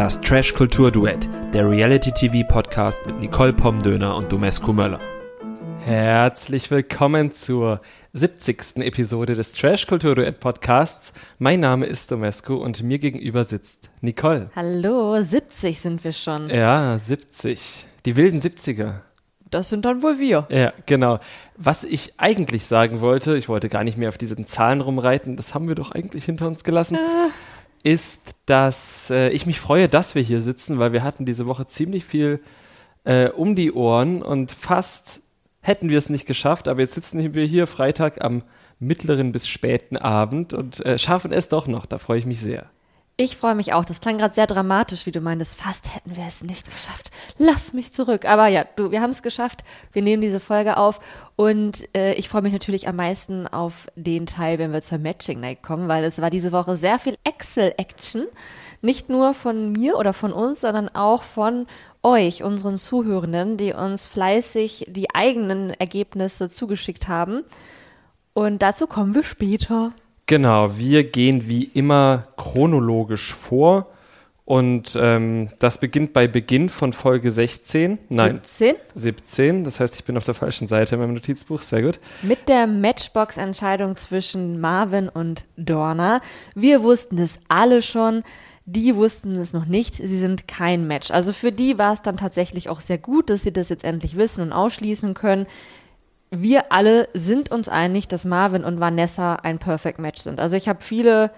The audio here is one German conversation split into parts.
Das Trash Kultur Duett, der Reality TV Podcast mit Nicole Pomdöner und Domescu Möller. Herzlich willkommen zur 70. Episode des Trash Kultur Duett Podcasts. Mein Name ist Domescu und mir gegenüber sitzt Nicole. Hallo, 70 sind wir schon. Ja, 70. Die wilden 70er. Das sind dann wohl wir. Ja, genau. Was ich eigentlich sagen wollte, ich wollte gar nicht mehr auf diesen Zahlen rumreiten, das haben wir doch eigentlich hinter uns gelassen, äh. Ist, dass äh, ich mich freue, dass wir hier sitzen, weil wir hatten diese Woche ziemlich viel äh, um die Ohren und fast hätten wir es nicht geschafft, aber jetzt sitzen wir hier Freitag am mittleren bis späten Abend und äh, schaffen es doch noch. Da freue ich mich sehr. Ich freue mich auch. Das klang gerade sehr dramatisch, wie du meintest. Fast hätten wir es nicht geschafft. Lass mich zurück. Aber ja, du, wir haben es geschafft. Wir nehmen diese Folge auf. Und äh, ich freue mich natürlich am meisten auf den Teil, wenn wir zur Matching Night kommen, weil es war diese Woche sehr viel Excel-Action. Nicht nur von mir oder von uns, sondern auch von euch, unseren Zuhörenden, die uns fleißig die eigenen Ergebnisse zugeschickt haben. Und dazu kommen wir später. Genau, wir gehen wie immer chronologisch vor. Und ähm, das beginnt bei Beginn von Folge 16. Nein. 17? 17. Das heißt, ich bin auf der falschen Seite in meinem Notizbuch. Sehr gut. Mit der Matchbox-Entscheidung zwischen Marvin und Dorna. Wir wussten es alle schon. Die wussten es noch nicht. Sie sind kein Match. Also für die war es dann tatsächlich auch sehr gut, dass sie das jetzt endlich wissen und ausschließen können wir alle sind uns einig, dass Marvin und Vanessa ein Perfect Match sind. Also ich habe viele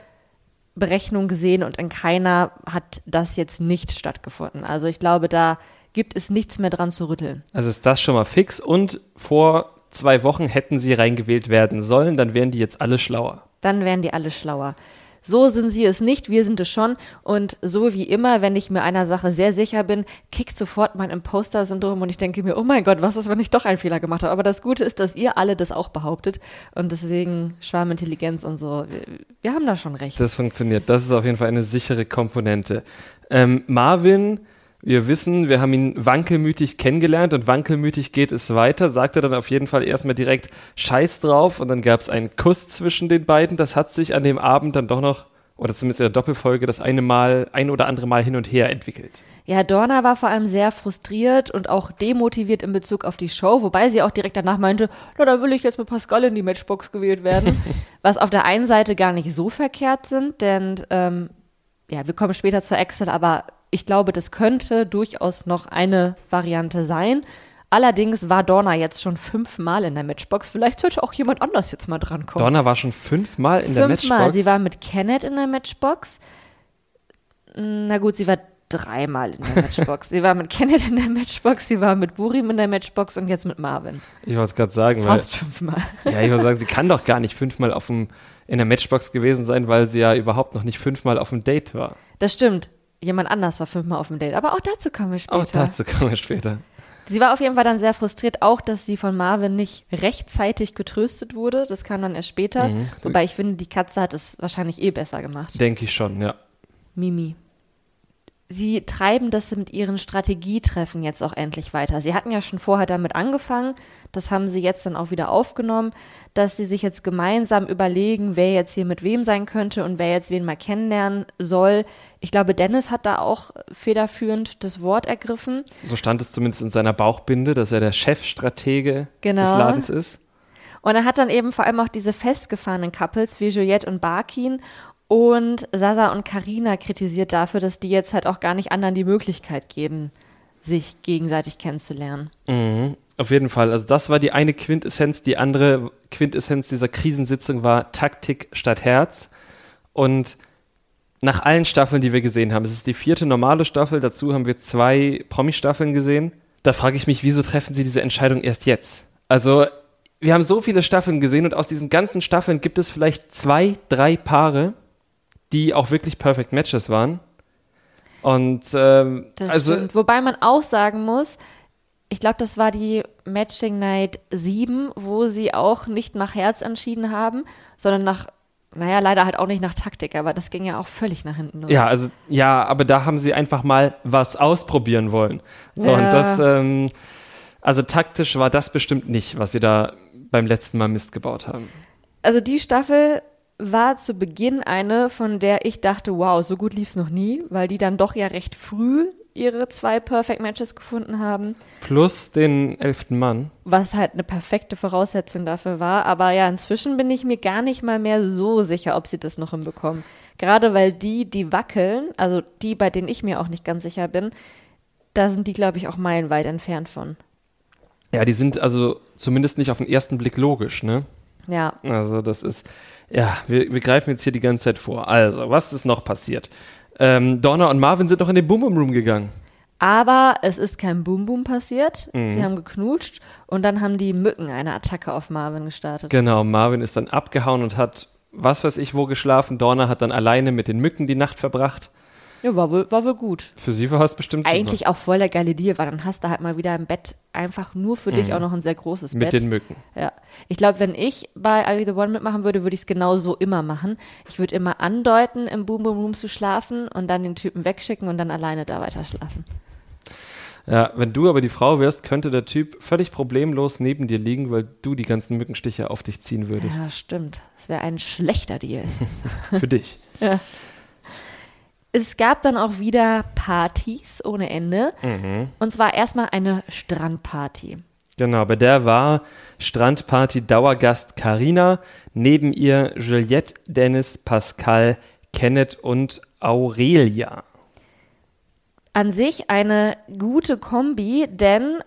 Berechnungen gesehen und in keiner hat das jetzt nicht stattgefunden. Also ich glaube, da gibt es nichts mehr dran zu rütteln. Also ist das schon mal fix und vor zwei Wochen hätten sie reingewählt werden sollen, dann wären die jetzt alle schlauer. Dann wären die alle schlauer. So sind sie es nicht, wir sind es schon. Und so wie immer, wenn ich mir einer Sache sehr sicher bin, kickt sofort mein Imposter-Syndrom und ich denke mir, oh mein Gott, was ist, wenn ich doch einen Fehler gemacht habe? Aber das Gute ist, dass ihr alle das auch behauptet. Und deswegen Schwarmintelligenz und so, wir, wir haben da schon recht. Das funktioniert. Das ist auf jeden Fall eine sichere Komponente. Ähm, Marvin wir wissen, wir haben ihn wankelmütig kennengelernt und wankelmütig geht es weiter, sagt er dann auf jeden Fall erstmal direkt Scheiß drauf und dann gab es einen Kuss zwischen den beiden. Das hat sich an dem Abend dann doch noch, oder zumindest in der Doppelfolge, das eine Mal, ein oder andere Mal hin und her entwickelt. Ja, Dorna war vor allem sehr frustriert und auch demotiviert in Bezug auf die Show, wobei sie auch direkt danach meinte, na, da will ich jetzt mit Pascal in die Matchbox gewählt werden. was auf der einen Seite gar nicht so verkehrt sind, denn ähm, ja, wir kommen später zur Excel, aber ich glaube, das könnte durchaus noch eine Variante sein. Allerdings war Dorna jetzt schon fünfmal in der Matchbox. Vielleicht sollte auch jemand anders jetzt mal drankommen. Dorna war schon fünfmal in fünfmal. der Matchbox? Fünfmal. Sie war mit Kenneth in der Matchbox. Na gut, sie war dreimal in der Matchbox. sie war mit Kenneth in der Matchbox, sie war mit Burim in der Matchbox und jetzt mit Marvin. Ich wollte es gerade sagen. Fast weil, fünfmal. Ja, ich wollte sagen, sie kann doch gar nicht fünfmal auf dem, in der Matchbox gewesen sein, weil sie ja überhaupt noch nicht fünfmal auf dem Date war. Das stimmt jemand anders war fünfmal auf dem Date. Aber auch dazu kommen wir später. Auch dazu kommen wir später. Sie war auf jeden Fall dann sehr frustriert, auch dass sie von Marvin nicht rechtzeitig getröstet wurde. Das kam dann erst später. Mhm. Wobei ich finde, die Katze hat es wahrscheinlich eh besser gemacht. Denke ich schon, ja. Mimi sie treiben das mit ihren Strategietreffen jetzt auch endlich weiter. Sie hatten ja schon vorher damit angefangen, das haben sie jetzt dann auch wieder aufgenommen, dass sie sich jetzt gemeinsam überlegen, wer jetzt hier mit wem sein könnte und wer jetzt wen mal kennenlernen soll. Ich glaube, Dennis hat da auch federführend das Wort ergriffen. So stand es zumindest in seiner Bauchbinde, dass er der Chefstratege genau. des Ladens ist. Und er hat dann eben vor allem auch diese festgefahrenen Couples wie Juliette und Barkin und Sasa und Karina kritisiert dafür, dass die jetzt halt auch gar nicht anderen die Möglichkeit geben, sich gegenseitig kennenzulernen. Mhm. Auf jeden Fall. Also das war die eine Quintessenz. Die andere Quintessenz dieser Krisensitzung war Taktik statt Herz. Und nach allen Staffeln, die wir gesehen haben, es ist die vierte normale Staffel, dazu haben wir zwei Promi-Staffeln gesehen. Da frage ich mich, wieso treffen sie diese Entscheidung erst jetzt? Also wir haben so viele Staffeln gesehen und aus diesen ganzen Staffeln gibt es vielleicht zwei, drei Paare, die auch wirklich Perfect Matches waren. Und ähm, das also, stimmt. Wobei man auch sagen muss, ich glaube, das war die Matching Night 7, wo sie auch nicht nach Herz entschieden haben, sondern nach, naja, leider halt auch nicht nach Taktik, aber das ging ja auch völlig nach hinten los. Ja, also, ja, aber da haben sie einfach mal was ausprobieren wollen. So, ja. und das, ähm, also taktisch war das bestimmt nicht, was sie da beim letzten Mal Mist gebaut haben. Also die Staffel war zu Beginn eine, von der ich dachte, wow, so gut lief es noch nie, weil die dann doch ja recht früh ihre zwei Perfect Matches gefunden haben, Plus den elften Mann. was halt eine perfekte Voraussetzung dafür war. Aber ja, inzwischen bin ich mir gar nicht mal mehr so sicher, ob sie das noch hinbekommen. Gerade weil die, die wackeln, also die, bei denen ich mir auch nicht ganz sicher bin, da sind die, glaube ich, auch meilenweit entfernt von. Ja, die sind also zumindest nicht auf den ersten Blick logisch, ne? Ja, Also das ist, ja, wir, wir greifen jetzt hier die ganze Zeit vor. Also, was ist noch passiert? Ähm, Donna und Marvin sind doch in den Boom Boom Room gegangen. Aber es ist kein Boom Boom passiert. Mhm. Sie haben geknutscht und dann haben die Mücken eine Attacke auf Marvin gestartet. Genau, Marvin ist dann abgehauen und hat was weiß ich wo geschlafen. Donna hat dann alleine mit den Mücken die Nacht verbracht. Ja, war wohl, war wohl gut. Für sie war es bestimmt super. Eigentlich auch voll der geile Deal, weil dann hast du halt mal wieder im Bett einfach nur für dich auch noch ein sehr großes Mhm. mit Bett. den Mücken. Ja. Ich glaube, wenn ich bei Are the One mitmachen würde, würde ich es genau so immer machen. Ich würde immer andeuten, im Boom Boom Room zu schlafen und dann den Typen wegschicken und dann alleine da weiter schlafen. Ja, wenn du aber die Frau wärst, könnte der Typ völlig problemlos neben dir liegen, weil du die ganzen Mückenstiche auf dich ziehen würdest. Ja, stimmt. Das wäre ein schlechter Deal. Für dich. Es gab dann auch wieder Partys ohne Ende. Und zwar erstmal eine Strandparty. Genau, bei der war Strandparty Dauergast Karina, neben ihr Juliette, Dennis, Pascal, Kenneth und Aurelia. An sich eine gute Kombi, denn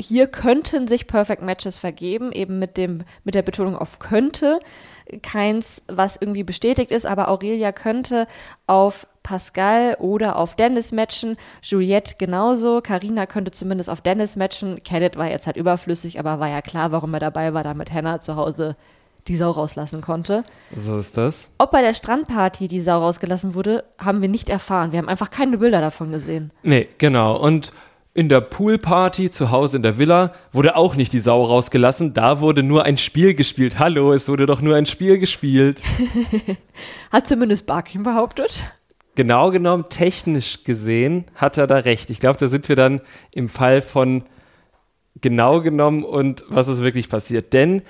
hier könnten sich Perfect Matches vergeben, eben mit, dem, mit der Betonung auf könnte. Keins, was irgendwie bestätigt ist, aber Aurelia könnte auf Pascal oder auf Dennis matchen. Juliette genauso. Karina könnte zumindest auf Dennis matchen. Kenneth war jetzt halt überflüssig, aber war ja klar, warum er dabei war, damit Hannah zu Hause die Sau rauslassen konnte. So ist das. Ob bei der Strandparty die Sau rausgelassen wurde, haben wir nicht erfahren. Wir haben einfach keine Bilder davon gesehen. Nee, genau. Und in der Poolparty zu Hause in der Villa wurde auch nicht die Sau rausgelassen. Da wurde nur ein Spiel gespielt. Hallo, es wurde doch nur ein Spiel gespielt. Hat zumindest Barkin behauptet. genau genommen, technisch gesehen, hat er da recht. Ich glaube, da sind wir dann im Fall von genau genommen und was ist wirklich passiert. Denn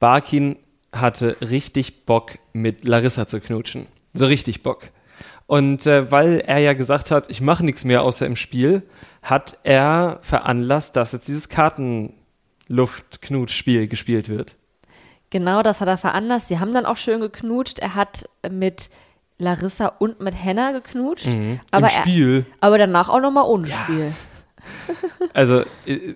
Barkin hatte richtig Bock, mit Larissa zu knutschen. So richtig Bock. Und äh, weil er ja gesagt hat, ich mache nichts mehr außer im Spiel, hat er veranlasst, dass jetzt dieses Kartenluft-Knutspiel gespielt wird. Genau, das hat er veranlasst. Sie haben dann auch schön geknutscht. Er hat mit Larissa und mit Hannah geknutscht. Aber, Im er, Spiel. aber danach auch nochmal ohne Spiel. Also äh,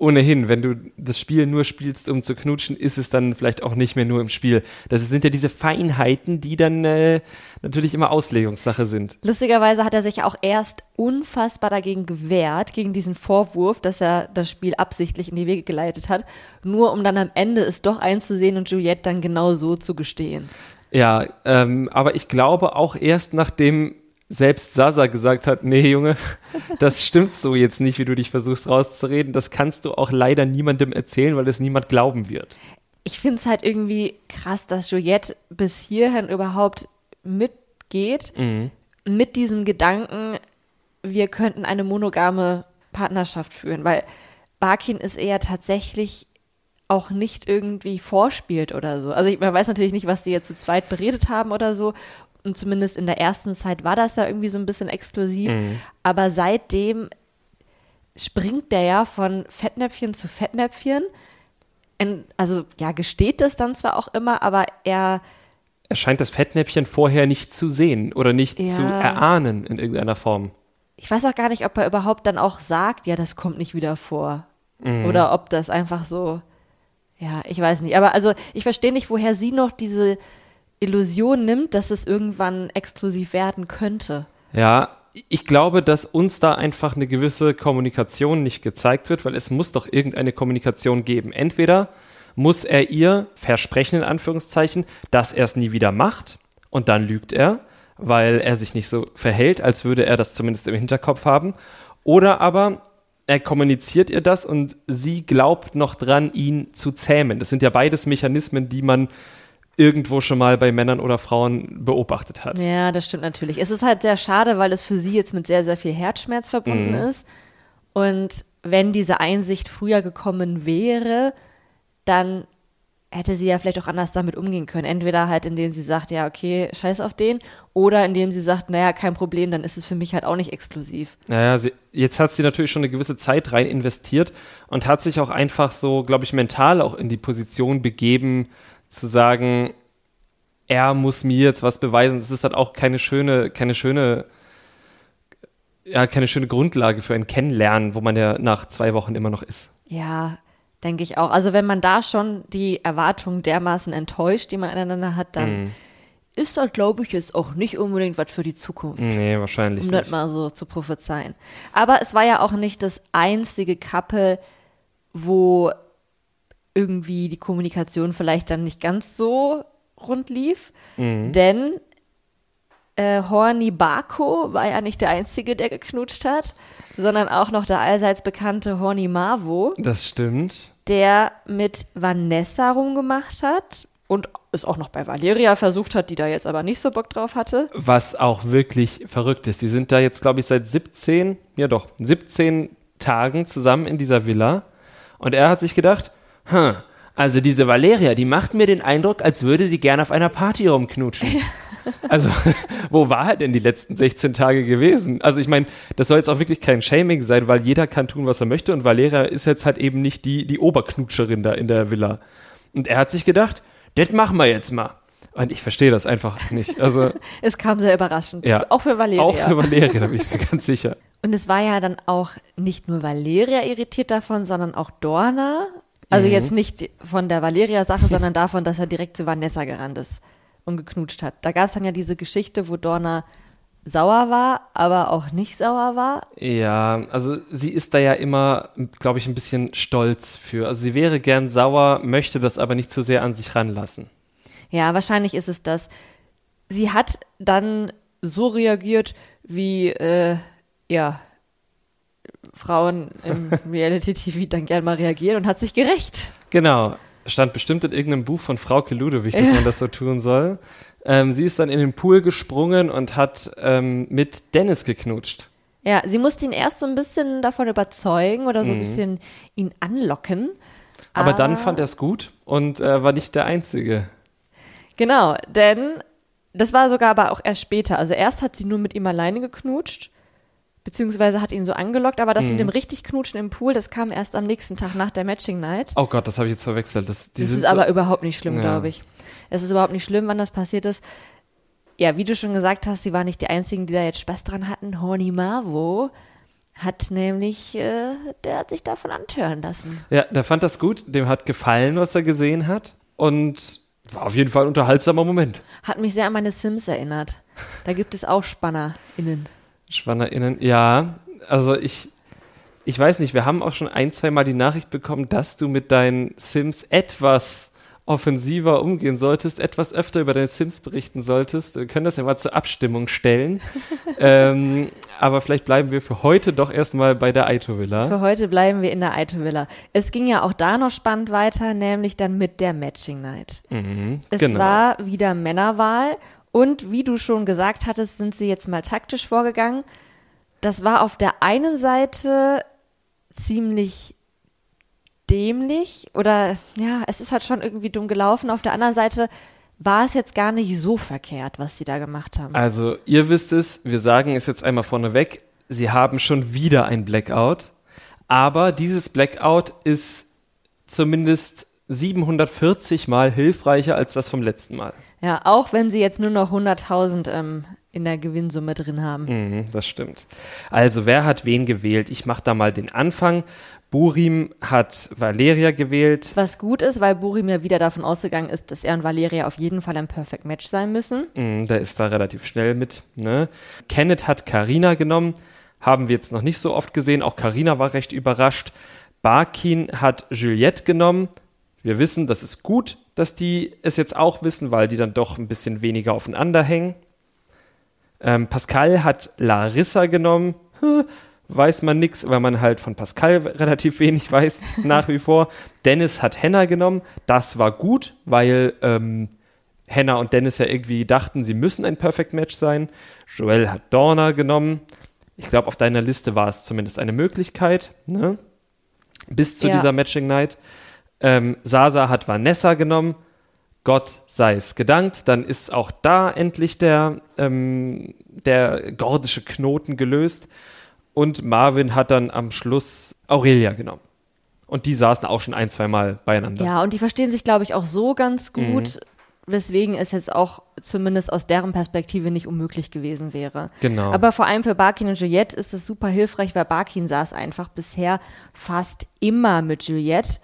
ohnehin, wenn du das Spiel nur spielst, um zu knutschen, ist es dann vielleicht auch nicht mehr nur im Spiel. Das sind ja diese Feinheiten, die dann äh, natürlich immer Auslegungssache sind. Lustigerweise hat er sich auch erst unfassbar dagegen gewehrt, gegen diesen Vorwurf, dass er das Spiel absichtlich in die Wege geleitet hat, nur um dann am Ende es doch einzusehen und Juliette dann genau so zu gestehen. Ja, ähm, aber ich glaube auch erst nachdem selbst Sasa gesagt hat, nee Junge, das stimmt so jetzt nicht, wie du dich versuchst rauszureden. Das kannst du auch leider niemandem erzählen, weil es niemand glauben wird. Ich finde es halt irgendwie krass, dass Juliette bis hierhin überhaupt mitgeht, mit diesem Gedanken, wir könnten eine monogame Partnerschaft führen, weil Barkin ist eher tatsächlich auch nicht irgendwie vorspielt oder so. Also ich, man weiß natürlich nicht, was die jetzt zu zweit beredet haben oder so. Und zumindest in der ersten Zeit war das ja irgendwie so ein bisschen exklusiv. Aber seitdem springt der ja von Fettnäpfchen zu Fettnäpfchen. Und, also ja, gesteht das dann zwar auch immer, aber er Er scheint das Fettnäpfchen vorher nicht zu sehen oder nicht Ja. zu erahnen in irgendeiner Form. ich weiß auch gar nicht, ob er überhaupt dann auch sagt, ja, das kommt nicht wieder vor. Oder ob das einfach so, ja, ich weiß nicht. Aber also ich verstehe nicht, woher sie noch diese Illusion nimmt, dass es irgendwann exklusiv werden könnte. Ja, ich glaube, dass uns da einfach eine gewisse Kommunikation nicht gezeigt wird, weil es muss doch irgendeine Kommunikation geben. Entweder muss er ihr versprechen, in Anführungszeichen, dass er es nie wieder macht und dann lügt er, weil er sich nicht so verhält, als würde er das zumindest im Hinterkopf haben. Oder aber er kommuniziert ihr das und sie glaubt noch dran, ihn zu zähmen. Das sind ja beides Mechanismen, die man irgendwo schon mal bei Männern oder Frauen beobachtet hat. Ja, das stimmt natürlich. Es ist halt sehr schade, weil es für sie jetzt mit sehr, sehr viel Herzschmerz verbunden ist. Und wenn diese Einsicht früher gekommen wäre, dann hätte sie ja vielleicht auch anders damit umgehen können. Entweder halt, indem sie sagt, ja, okay, scheiß auf den, oder indem sie sagt, naja, kein Problem, dann ist es für mich halt auch nicht exklusiv. Naja, sie, jetzt hat sie natürlich schon eine gewisse Zeit rein investiert und hat sich auch einfach so, glaube ich, mental auch in die Position begeben, zu sagen, er muss mir jetzt was beweisen. Es ist halt auch keine schöne, keine schöne, ja, keine schöne Grundlage für ein Kennenlernen, wo man ja nach zwei Wochen immer noch ist. Ja, denke ich auch. Also wenn man da schon die Erwartungen dermaßen enttäuscht, die man aneinander hat, dann Mhm. ist das, glaube ich, jetzt auch nicht unbedingt was für die Zukunft. Nee, wahrscheinlich um das nicht. mal so zu prophezeien. Aber es war ja auch nicht das einzige Couple, wo irgendwie die Kommunikation vielleicht dann nicht ganz so rund lief. Mhm. Denn äh, Horny Barco war ja nicht der Einzige, der geknutscht hat, sondern auch noch der allseits bekannte Horny Marvo, Das stimmt. der mit Vanessa rumgemacht hat und es auch noch bei Valeria versucht hat, die da jetzt aber nicht so Bock drauf hatte. Was auch wirklich verrückt ist. Die sind da jetzt, glaube ich, seit 17, ja doch, 17 Tagen zusammen in dieser Villa. Und er hat sich gedacht, hm, also diese Valeria, die macht mir den Eindruck, als würde sie gerne auf einer Party rumknutschen. Also, wo war er denn die letzten 16 Tage gewesen? Also, ich meine, das soll jetzt auch wirklich kein Shaming sein, weil jeder kann tun, was er möchte und Valeria ist jetzt halt eben nicht die, die Oberknutscherin da in der Villa. Und er hat sich gedacht, das machen wir jetzt mal. Und ich verstehe das einfach nicht. Also, Es kam sehr überraschend. Ja. Auch für Valeria. auch für Valeria, da bin ich mir ganz sicher. Und es war ja dann auch nicht nur Valeria irritiert davon, sondern auch Dorna. Also jetzt nicht von der Valeria-Sache, sondern davon, dass er direkt zu Vanessa gerannt ist und geknutscht hat. Da gab es dann ja diese Geschichte, wo Dorna sauer war, aber auch nicht sauer war. Ja, also sie ist da ja immer, glaube ich, ein bisschen stolz für. Also sie wäre gern sauer, möchte das aber nicht zu sehr an sich ranlassen. Ja, wahrscheinlich ist es das. Sie hat dann so reagiert, wie, äh, ja, Frauen im Reality-TV dann gern mal reagieren und hat sich gerecht. Genau. Stand bestimmt in irgendeinem Buch von Frauke Ludewig, dass man das so tun soll. Ähm, sie ist dann in den Pool gesprungen und hat ähm, mit Dennis geknutscht. Ja, sie musste ihn erst so ein bisschen davon überzeugen oder so ein bisschen ihn anlocken. Aber dann fand er es gut und äh, war nicht der Einzige. Genau, denn das war sogar aber auch erst später. Also erst hat sie nur mit ihm alleine geknutscht, beziehungsweise hat ihn so angelockt, aber das mit dem richtig Knutschen im Pool, das kam erst am nächsten Tag nach der Matching Night. Oh Gott, das habe ich jetzt verwechselt. Das, Das ist so- aber überhaupt nicht schlimm, Ja. glaube ich. Es ist überhaupt nicht schlimm, wann das passiert ist. Ja, wie du schon gesagt hast, sie waren nicht die einzigen, die da jetzt Spaß dran hatten. Horny Marvo hat nämlich, äh, der hat sich davon antören lassen. Ja, der fand das gut, dem hat gefallen, was er gesehen hat und war auf jeden Fall ein unterhaltsamer Moment. Hat mich sehr an meine Sims erinnert. Da gibt es auch SpannerInnen. SpannerInnen, ja, also ich, ich weiß nicht, wir haben auch schon ein, zwei Mal die Nachricht bekommen, dass du mit deinen Sims etwas offensiver umgehen solltest, etwas öfter über deine Sims berichten solltest. Wir können das ja mal zur Abstimmung stellen. ähm, aber vielleicht bleiben wir für heute doch erstmal bei der Aito Villa. Für heute bleiben wir in der Aito Villa. Es ging ja auch da noch spannend weiter, nämlich dann mit der Matching Night. Mhm, Es genau. war wieder Männerwahl und wie du schon gesagt hattest, sind sie jetzt mal taktisch vorgegangen. Das war auf der einen Seite ziemlich dämlich oder ja, es ist halt schon irgendwie dumm gelaufen. Auf der anderen Seite war es jetzt gar nicht so verkehrt, was sie da gemacht haben. Also, ihr wisst es, wir sagen es jetzt einmal vorneweg, sie haben schon wieder ein Blackout, aber dieses Blackout ist zumindest 740 Mal hilfreicher als das vom letzten Mal. Ja, auch wenn sie jetzt nur noch 100.000 ähm, in der Gewinnsumme drin haben. Mhm, das stimmt. Also, wer hat wen gewählt? Ich mache da mal den Anfang. Burim hat Valeria gewählt. Was gut ist, weil Burim ja wieder davon ausgegangen ist, dass er und Valeria auf jeden Fall ein Perfect Match sein müssen. Mhm, der ist da relativ schnell mit. Ne? Kenneth hat Karina genommen. Haben wir jetzt noch nicht so oft gesehen. Auch Karina war recht überrascht. Barkin hat Juliette genommen. Wir wissen, das ist gut, dass die es jetzt auch wissen, weil die dann doch ein bisschen weniger aufeinander hängen. Ähm, Pascal hat Larissa genommen. Hm, weiß man nix, weil man halt von Pascal relativ wenig weiß nach wie vor. Dennis hat Henna genommen. Das war gut, weil ähm, Henna und Dennis ja irgendwie dachten, sie müssen ein Perfect Match sein. Joel hat Dorna genommen. Ich glaube, auf deiner Liste war es zumindest eine Möglichkeit, ne? Bis zu Ja. dieser Matching Night. Ähm, Sasa hat Vanessa genommen. Gott sei es gedankt. Dann ist auch da endlich der, ähm, der gordische Knoten gelöst. Und Marvin hat dann am Schluss Aurelia genommen. Und die saßen auch schon ein, zwei Mal beieinander. Ja, und die verstehen sich, glaube ich, auch so ganz Mhm. gut, weswegen es jetzt auch zumindest aus deren Perspektive nicht unmöglich gewesen wäre. Genau. Aber vor allem für Barkin und Juliette ist es super hilfreich, weil Barkin saß einfach bisher fast immer mit Juliette,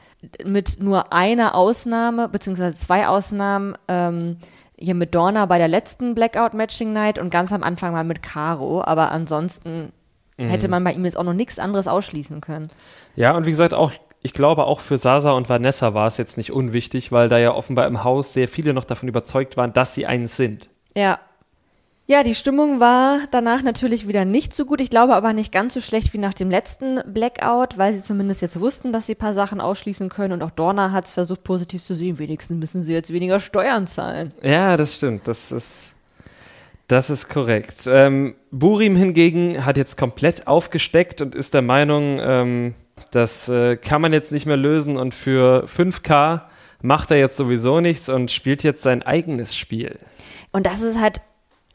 mit nur einer Ausnahme, beziehungsweise zwei Ausnahmen, ähm, hier mit Dorna bei der letzten Blackout Matching Night und ganz am Anfang mal mit Caro, aber ansonsten Mhm. hätte man bei ihm jetzt auch noch nichts anderes ausschließen können. Ja, und wie gesagt, auch, ich glaube, auch für Sasa und Vanessa war es jetzt nicht unwichtig, weil da ja offenbar im Haus sehr viele noch davon überzeugt waren, dass sie eins sind. Ja. Ja, die Stimmung war danach natürlich wieder nicht so gut. Ich glaube aber nicht ganz so schlecht wie nach dem letzten Blackout, weil sie zumindest jetzt wussten, dass sie ein paar Sachen ausschließen können. Und auch Dorna hat es versucht, positiv zu sehen. Wenigstens müssen sie jetzt weniger Steuern zahlen. Ja, das stimmt. Das ist, das ist korrekt. Ähm, Burim hingegen hat jetzt komplett aufgesteckt und ist der Meinung, ähm, das äh, kann man jetzt nicht mehr lösen und für 5K macht er jetzt sowieso nichts und spielt jetzt sein eigenes Spiel. Und das ist halt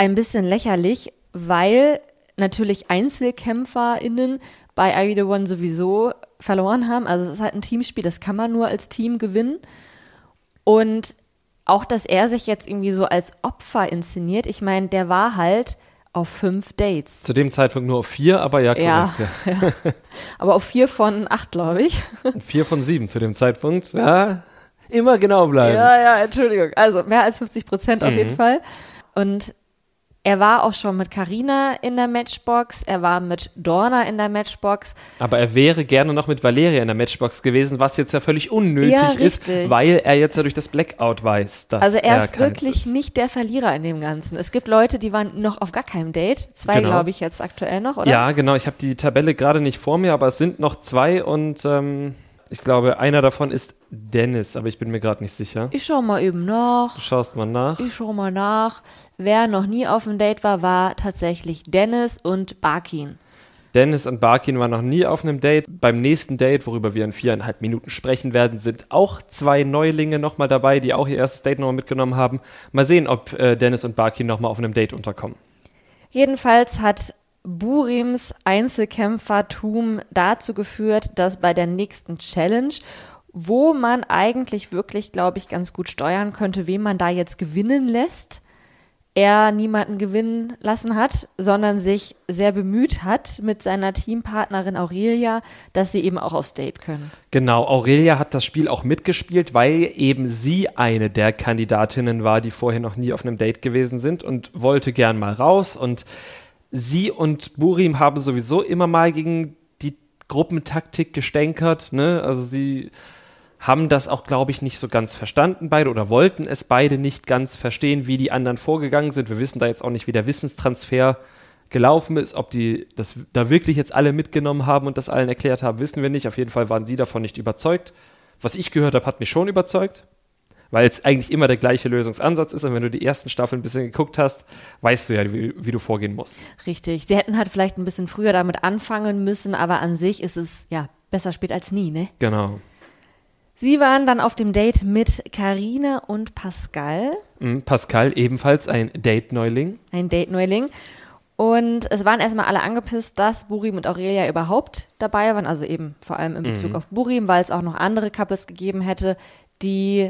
ein bisschen lächerlich, weil natürlich EinzelkämpferInnen bei I Be The One sowieso verloren haben. Also es ist halt ein Teamspiel, das kann man nur als Team gewinnen. Und auch, dass er sich jetzt irgendwie so als Opfer inszeniert. Ich meine, der war halt auf fünf Dates. Zu dem Zeitpunkt nur auf vier, aber ja, Ja. korrekt. Ja. Aber auf vier von acht, glaube ich. Vier von sieben zu dem Zeitpunkt. Ja, immer genau bleiben. Ja, ja, Entschuldigung. Also mehr als 50 Prozent auf jeden Fall. Und er war auch schon mit Carina in der Matchbox, er war mit Dorna in der Matchbox. Aber er wäre gerne noch mit Valeria in der Matchbox gewesen, was jetzt ja völlig unnötig Ja, ist, weil er jetzt ja durch das Blackout weiß, dass Also er ist keins wirklich ist. nicht der Verlierer in dem Ganzen. Es gibt Leute, die waren noch auf gar keinem Date. Zwei, Genau. glaube ich, jetzt aktuell noch, oder? Ja, genau. Ich habe die Tabelle gerade nicht vor mir, aber es sind noch zwei und ähm, ich glaube, einer davon ist Dennis, aber ich bin mir gerade nicht sicher. Ich schau mal eben nach. Du schaust mal nach. Ich schau mal nach. Wer noch nie auf dem Date war, war tatsächlich Dennis und Barkin. Dennis und Barkin waren noch nie auf einem Date. Beim nächsten Date, worüber wir in viereinhalb Minuten sprechen werden, sind auch zwei Neulinge nochmal dabei, die auch ihr erstes Date nochmal mitgenommen haben. Mal sehen, ob äh, Dennis und Barkin nochmal auf einem Date unterkommen. Jedenfalls hat Burims Einzelkämpfertum dazu geführt, dass bei der nächsten Challenge, wo man eigentlich wirklich, glaube ich, ganz gut steuern könnte, wen man da jetzt gewinnen lässt, er niemanden gewinnen lassen hat, sondern sich sehr bemüht hat mit seiner Teampartnerin Aurelia, dass sie eben auch aufs Date können. Genau, Aurelia hat das Spiel auch mitgespielt, weil eben sie eine der Kandidatinnen war, die vorher noch nie auf einem Date gewesen sind und wollte gern mal raus. Und sie und Burim haben sowieso immer mal gegen die Gruppentaktik gestänkert. Ne? Also sie haben das auch, glaube ich, nicht so ganz verstanden beide oder wollten es beide nicht ganz verstehen, wie die anderen vorgegangen sind. Wir wissen da jetzt auch nicht, wie der Wissenstransfer gelaufen ist, ob die das da wirklich jetzt alle mitgenommen haben und das allen erklärt haben, wissen wir nicht. Auf jeden Fall waren sie davon nicht überzeugt. Was ich gehört habe, hat mich schon überzeugt, weil es eigentlich immer der gleiche Lösungsansatz ist. Und wenn du die ersten Staffeln ein bisschen geguckt hast, weißt du ja, wie, wie du vorgehen musst. Richtig. Sie hätten halt vielleicht ein bisschen früher damit anfangen müssen, aber an sich ist es ja besser spät als nie, ne? Genau. Sie waren dann auf dem Date mit Karina und Pascal, Mhm, Pascal ebenfalls ein Date-Neuling. ein Date-Neuling. Und es waren erstmal alle angepisst, dass Burim und Aurelia überhaupt dabei waren, also eben vor allem in Bezug auf Burim, weil es auch noch andere Couples gegeben hätte, die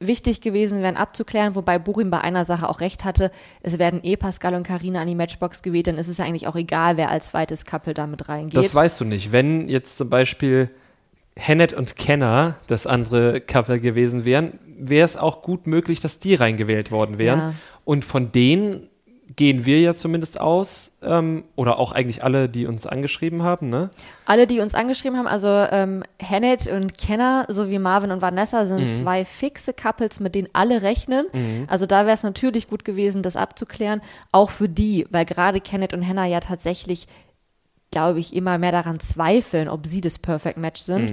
wichtig gewesen wären abzuklären, wobei Burim bei einer Sache auch recht hatte, es werden eh Pascal und Karina an die Matchbox gewählt, dann ist es ja eigentlich auch egal, wer als zweites Couple damit reingeht. Das weißt du nicht. Wenn jetzt zum Beispiel Hennett und Kenner das andere Couple gewesen wären, wäre es auch gut möglich, dass die reingewählt worden wären. Ja. Und von denen gehen wir ja zumindest aus, ähm, oder auch eigentlich alle, die uns angeschrieben haben, ne? Alle, die uns angeschrieben haben, also ähm, Hannett und Kenner sowie Marvin und Vanessa sind zwei fixe Couples, mit denen alle rechnen. Also da wäre es natürlich gut gewesen, das abzuklären, auch für die, weil gerade Kenneth und Hannah ja tatsächlich, glaube ich, immer mehr daran zweifeln, ob sie das Perfect Match sind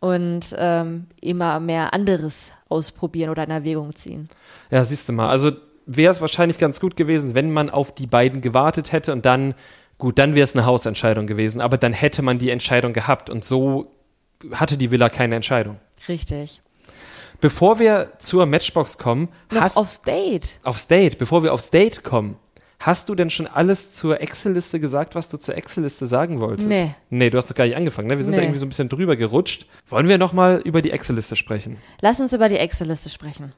und ähm, immer mehr anderes ausprobieren oder in Erwägung ziehen. Ja, siehst du mal. Also wäre es wahrscheinlich ganz gut gewesen, wenn man auf die beiden gewartet hätte und dann, gut, dann wäre es eine Hausentscheidung gewesen, aber dann hätte man die Entscheidung gehabt und so hatte die Villa keine Entscheidung. Richtig. Bevor wir zur Matchbox kommen, Noch hast, aufs Date. aufs Date, bevor wir aufs Date kommen, hast du denn schon alles zur Excel-Liste gesagt, was du zur Excel-Liste sagen wolltest? Nee. Nee, du hast doch gar nicht angefangen, ne? Wir sind da Nee. irgendwie so ein bisschen drüber gerutscht. Wollen wir nochmal über die Excel-Liste sprechen? Lass uns über die Excel-Liste sprechen.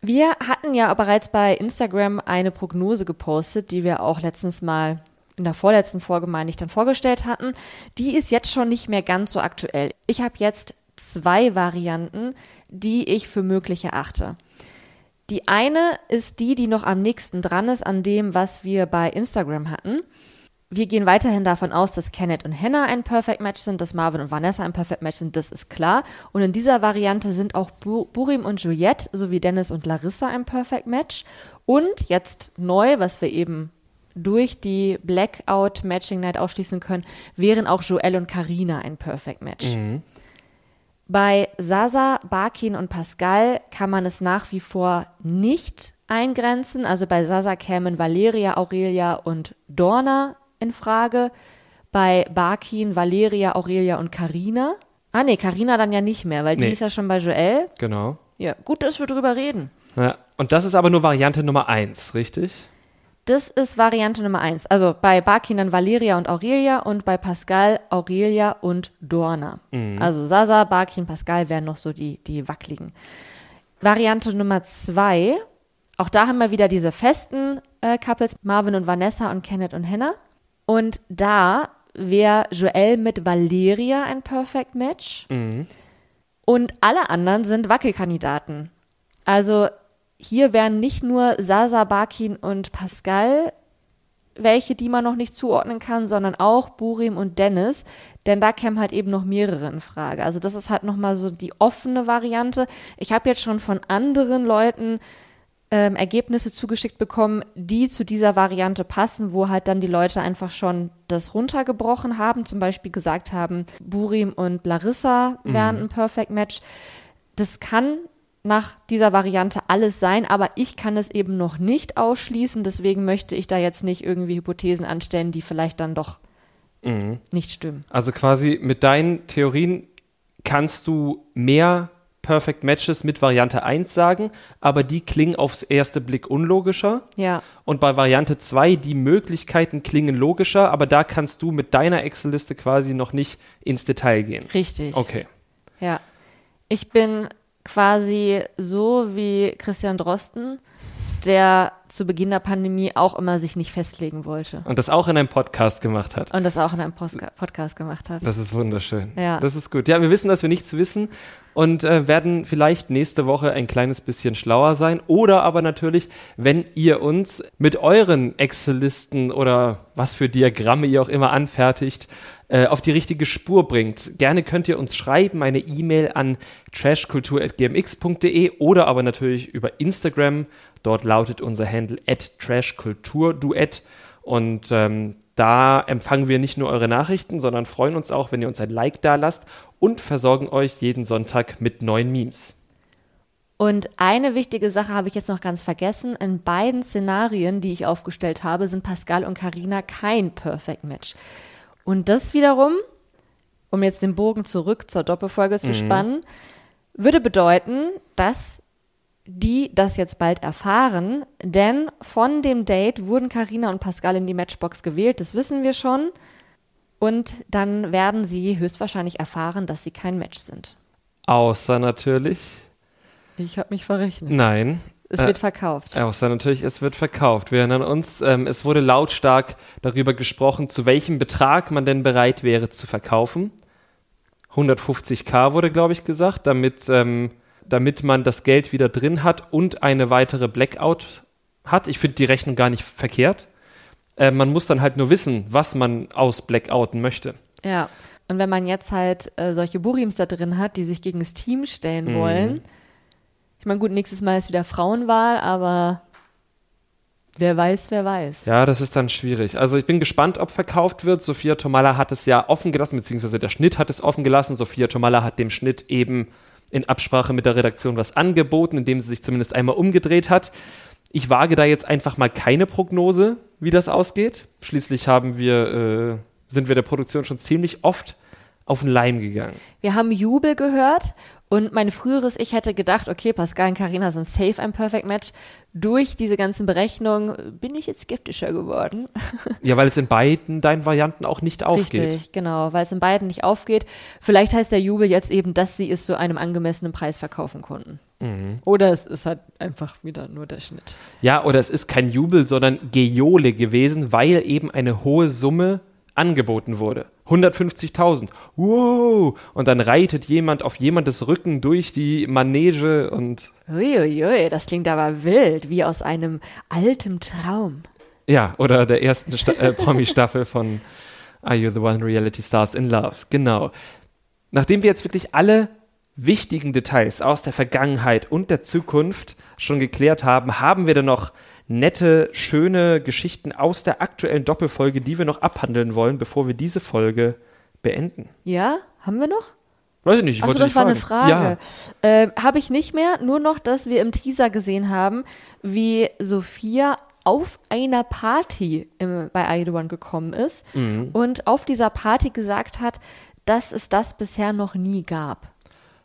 Wir hatten ja bereits bei Instagram eine Prognose gepostet, die wir auch letztens mal in der vorletzten Folge, meine ich, dann vorgestellt hatten. Die ist jetzt schon nicht mehr ganz so aktuell. Ich habe jetzt zwei Varianten, die ich für möglich erachte. Die eine ist die, die noch am nächsten dran ist an dem, was wir bei Instagram hatten. Wir gehen weiterhin davon aus, dass Kenneth und Hannah ein Perfect Match sind, dass Marvin und Vanessa ein Perfect Match sind, das ist klar. Und in dieser Variante sind auch Bu Burim und Juliette sowie Dennis und Larissa ein Perfect Match. Und jetzt neu, was wir eben durch die Blackout Matching Night ausschließen können, wären auch Joel und Karina ein Perfect Match. Bei Sasa, Barkin und Pascal kann man es nach wie vor nicht eingrenzen. Also bei Sasa kämen Valeria, Aurelia und Dorna in Frage. Bei Barkin, Valeria, Aurelia und Karina. Ah nee, Karina dann ja nicht mehr, weil die Nee. ist ja schon bei Joel. Genau. Ja, gut, dass wir drüber reden. Ja. Und das ist aber nur Variante Nummer eins, richtig? Das ist Variante Nummer eins. Also bei Barkin dann Valeria und Aurelia und bei Pascal Aurelia und Dorna. Also Sasa, Barkin, Pascal wären noch so die, die wackeligen. Variante Nummer zwei, auch da haben wir wieder diese festen äh, Couples, Marvin und Vanessa und Kenneth und Hannah. Und da wäre Joel mit Valeria ein Perfect Match. Und alle anderen sind Wackelkandidaten. Also hier wären nicht nur Sasa, Barkin und Pascal welche, die man noch nicht zuordnen kann, sondern auch Burim und Dennis, denn da kämen halt eben noch mehrere in Frage. Also das ist halt nochmal so die offene Variante. Ich habe jetzt schon von anderen Leuten ähm, Ergebnisse zugeschickt bekommen, die zu dieser Variante passen, wo halt dann die Leute einfach schon das runtergebrochen haben, zum Beispiel gesagt haben, Burim und Larissa wären ein Perfect Match. Das kann nach dieser Variante alles sein, aber ich kann es eben noch nicht ausschließen, deswegen möchte ich da jetzt nicht irgendwie Hypothesen anstellen, die vielleicht dann doch nicht stimmen. Also quasi mit deinen Theorien kannst du mehr Perfect Matches mit Variante 1 sagen, aber die klingen aufs erste Blick unlogischer. Ja, Und bei Variante 2, die Möglichkeiten klingen logischer, aber da kannst du mit deiner Excel-Liste quasi noch nicht ins Detail gehen. richtig. Okay. Ja. Ich bin quasi so wie Christian Drosten, der zu Beginn der Pandemie auch immer sich nicht festlegen wollte Und das auch in einem Podcast gemacht hat. und das auch in einem Postka Podcast gemacht hat. Das ist wunderschön. Ja. Das ist gut. Ja, wir wissen, dass wir nichts wissen und äh, werden vielleicht nächste Woche ein kleines bisschen schlauer sein. Oder aber natürlich, wenn ihr uns mit euren Excel-Listen oder was für Diagramme ihr auch immer anfertigt, äh, auf die richtige Spur bringt. Gerne könnt ihr uns schreiben, eine E-Mail an trashkultur.gmx.de oder aber natürlich über Instagram. Dort lautet unser Handle at trashkulturduett. Und ähm, da empfangen wir nicht nur eure Nachrichten, sondern freuen uns auch, wenn ihr uns ein Like da lasst und versorgen euch jeden Sonntag mit neuen Memes. Und eine wichtige Sache habe ich jetzt noch ganz vergessen. In beiden Szenarien, die ich aufgestellt habe, sind Pascal und Karina kein Perfect Match. Und das wiederum, um jetzt den Bogen zurück zur Doppelfolge zu spannen, würde bedeuten, dass die das jetzt bald erfahren, denn von dem Date wurden Karina und Pascal in die Matchbox gewählt, das wissen wir schon. Und dann werden sie höchstwahrscheinlich erfahren, dass sie kein Match sind. Außer natürlich, Ich habe mich verrechnet. nein, Es Äh, wird verkauft. außer natürlich, es wird verkauft. Wir erinnern uns, ähm, es wurde lautstark darüber gesprochen, zu welchem Betrag man denn bereit wäre zu verkaufen. 150k wurde, glaube ich, gesagt, damit, ähm, damit man das Geld wieder drin hat und eine weitere Blackout hat. Ich finde die Rechnung gar nicht verkehrt. Äh, man muss dann halt nur wissen, was man aus Blackouten möchte. Ja. Und wenn man jetzt halt äh, solche Burims da drin hat, die sich gegen das Team stellen Mhm. wollen, ich meine, gut, nächstes Mal ist wieder Frauenwahl, aber wer weiß, wer weiß. Ja, das ist dann schwierig. Also ich bin gespannt, ob verkauft wird. Sophia Tomalla hat es ja offen gelassen, beziehungsweise der Schnitt hat es offen gelassen. Sophia Tomalla hat dem Schnitt eben in Absprache mit der Redaktion was angeboten, indem sie sich zumindest einmal umgedreht hat. Ich wage da jetzt einfach mal keine Prognose, wie das ausgeht. Schließlich haben wir, äh, sind wir der Produktion schon ziemlich oft auf den Leim gegangen. Wir haben Jubel gehört Und mein früheres Ich hätte gedacht, okay, Pascal und Karina sind safe ein Perfect Match. Durch diese ganzen Berechnungen bin ich jetzt skeptischer geworden. Ja, weil es in beiden deinen Varianten auch nicht aufgeht. Richtig, genau, weil es in beiden nicht aufgeht. Vielleicht heißt der Jubel jetzt eben, dass sie es zu einem angemessenen Preis verkaufen konnten. Mhm. Oder es ist halt einfach wieder nur der Schnitt. Ja, oder es ist kein Jubel, sondern Geole gewesen, weil eben eine hohe Summe angeboten wurde. 150.000. Wow! Und dann reitet jemand auf jemandes Rücken durch die Manege und Uiuiui, das klingt aber wild, wie aus einem alten Traum. ja, oder der ersten Sta äh, Promi-Staffel von Are You the One Reality Stars in Love? Genau. Nachdem wir jetzt wirklich alle wichtigen Details aus der Vergangenheit und der Zukunft schon geklärt haben, haben wir dann noch nette, schöne Geschichten aus der aktuellen Doppelfolge, die wir noch abhandeln wollen, bevor wir diese Folge beenden. Ja, haben wir noch? Weiß ich nicht. Ich Achso, das war eine fragen. Frage. Ähm, Habe ich nicht mehr, nur noch, dass wir im Teaser gesehen haben, wie Sophia auf einer Party im, bei I The One gekommen ist Mhm. und auf dieser Party gesagt hat, dass es das bisher noch nie gab.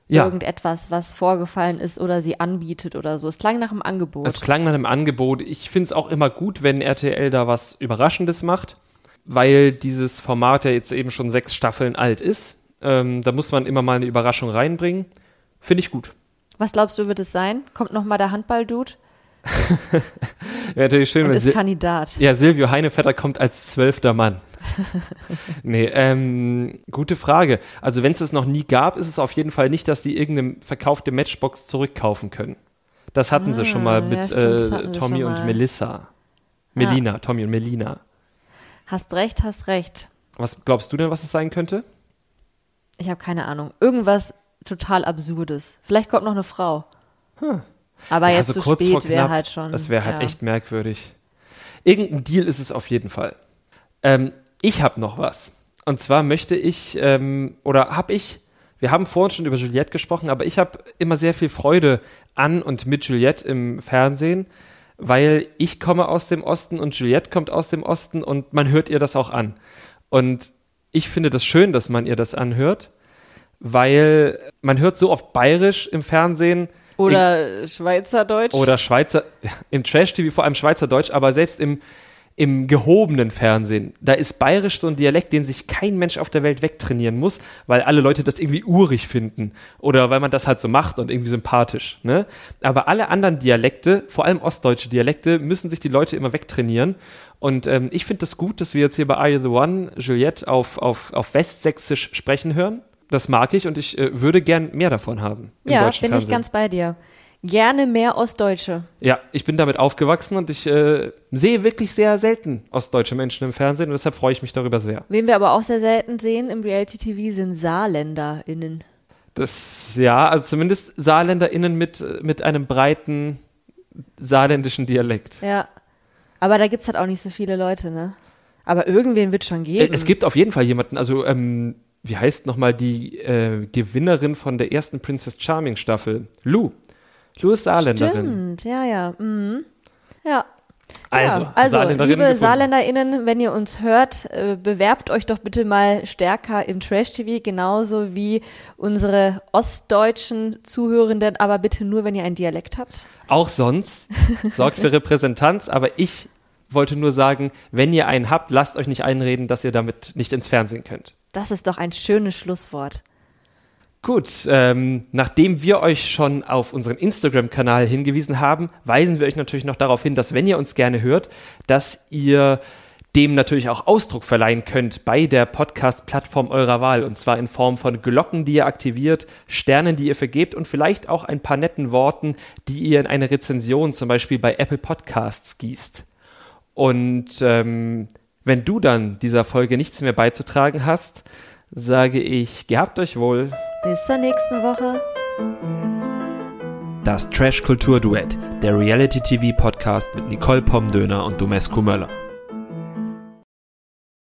Ja, Irgendetwas, was vorgefallen ist oder sie anbietet oder so. Es klang nach einem Angebot. es klang nach einem Angebot. Ich finde es auch immer gut, wenn RTL da was Überraschendes macht, weil dieses Format ja jetzt eben schon sechs Staffeln alt ist. Ähm, da muss man immer mal eine Überraschung reinbringen. Finde ich gut. was glaubst du, wird es sein? Kommt noch mal der Handball-Dude Wäre natürlich schön, und wenn ist Sil Kandidat. ja, Silvio Heinevetter kommt als zwölfter Mann. nee, ähm, gute Frage. Also wenn es es noch nie gab, ist es auf jeden Fall nicht, dass die irgendeine verkaufte Matchbox zurückkaufen können. Das hatten sie schon mal Ah, ja, mit stimmt, das äh, Tommy und mal. Melissa. Melina, Tommy und Melina. Hast recht, hast recht. Was glaubst du denn, was es sein könnte? Ich habe keine Ahnung. Irgendwas total Absurdes. Vielleicht kommt noch eine Frau. Aber jetzt zu kurz vor spät wäre halt schon. Das wäre halt ja. echt merkwürdig. Irgendein Deal ist es auf jeden Fall. Ähm, ich habe noch was. Und zwar möchte ich, ähm, oder habe ich, wir haben vorhin schon über Juliette gesprochen, aber ich habe immer sehr viel Freude an und mit Juliette im Fernsehen, weil ich komme aus dem Osten und Juliette kommt aus dem Osten und man hört ihr das auch an. Und ich finde das schön, dass man ihr das anhört, weil man hört so oft bayerisch im Fernsehen. Oder Schweizerdeutsch. Oder Schweizer, im Trash-TV vor allem Schweizerdeutsch, aber selbst im, im gehobenen Fernsehen, da ist bayerisch so ein Dialekt, den sich kein Mensch auf der Welt wegtrainieren muss, weil alle Leute das irgendwie urig finden oder weil man das halt so macht und irgendwie sympathisch. Ne? Aber alle anderen Dialekte, vor allem ostdeutsche Dialekte, müssen sich die Leute immer wegtrainieren. Und ähm, ich finde es das gut, dass wir jetzt hier bei Are You the One Juliette auf, auf, auf Westsächsisch sprechen hören. Das mag ich und ich äh, würde gern mehr davon haben. Im ja, bin Fernsehen. ich ganz bei dir. Gerne mehr Ostdeutsche. Ja, ich bin damit aufgewachsen und ich äh, sehe wirklich sehr selten ostdeutsche Menschen im Fernsehen und deshalb freue ich mich darüber sehr. Wen wir aber auch sehr selten sehen im Reality-TV sind SaarländerInnen. Das, ja, also zumindest SaarländerInnen mit, mit einem breiten saarländischen Dialekt. Ja. Aber da gibt es halt auch nicht so viele Leute, ne? Aber irgendwen wird schon geben. Äh, Es gibt auf jeden Fall jemanden, also, ähm, wie heißt nochmal die äh, Gewinnerin von der ersten Princess Charming Staffel? Lou. Lou ist Saarländerin. Stimmt, ja, ja. Mhm. Ja. Also, ja, also Saarländerin liebe gefunden. SaarländerInnen, wenn ihr uns hört, äh, bewerbt euch doch bitte mal stärker im Trash-TV, genauso wie unsere ostdeutschen Zuhörenden, aber bitte nur, wenn ihr einen Dialekt habt. Auch sonst sorgt für Repräsentanz, aber ich wollte nur sagen, wenn ihr einen habt, lasst euch nicht einreden, dass ihr damit nicht ins Fernsehen könnt. Das ist doch ein schönes Schlusswort. Gut, ähm, nachdem wir euch schon auf unserem Instagram-Kanal hingewiesen haben, weisen wir euch natürlich noch darauf hin, dass wenn ihr uns gerne hört, dass ihr dem natürlich auch Ausdruck verleihen könnt bei der Podcast-Plattform eurer Wahl. Und zwar in Form von Glocken, die ihr aktiviert, Sternen, die ihr vergebt und vielleicht auch ein paar netten Worten, die ihr in eine Rezension zum Beispiel bei Apple Podcasts gießt. Und ähm, wenn du dann dieser Folge nichts mehr beizutragen hast, sage ich, gehabt euch wohl. Bis zur nächsten Woche. Das Trash Kultur Duett, der Reality TV Podcast mit Nicole Pomdöner und Domescu Möller.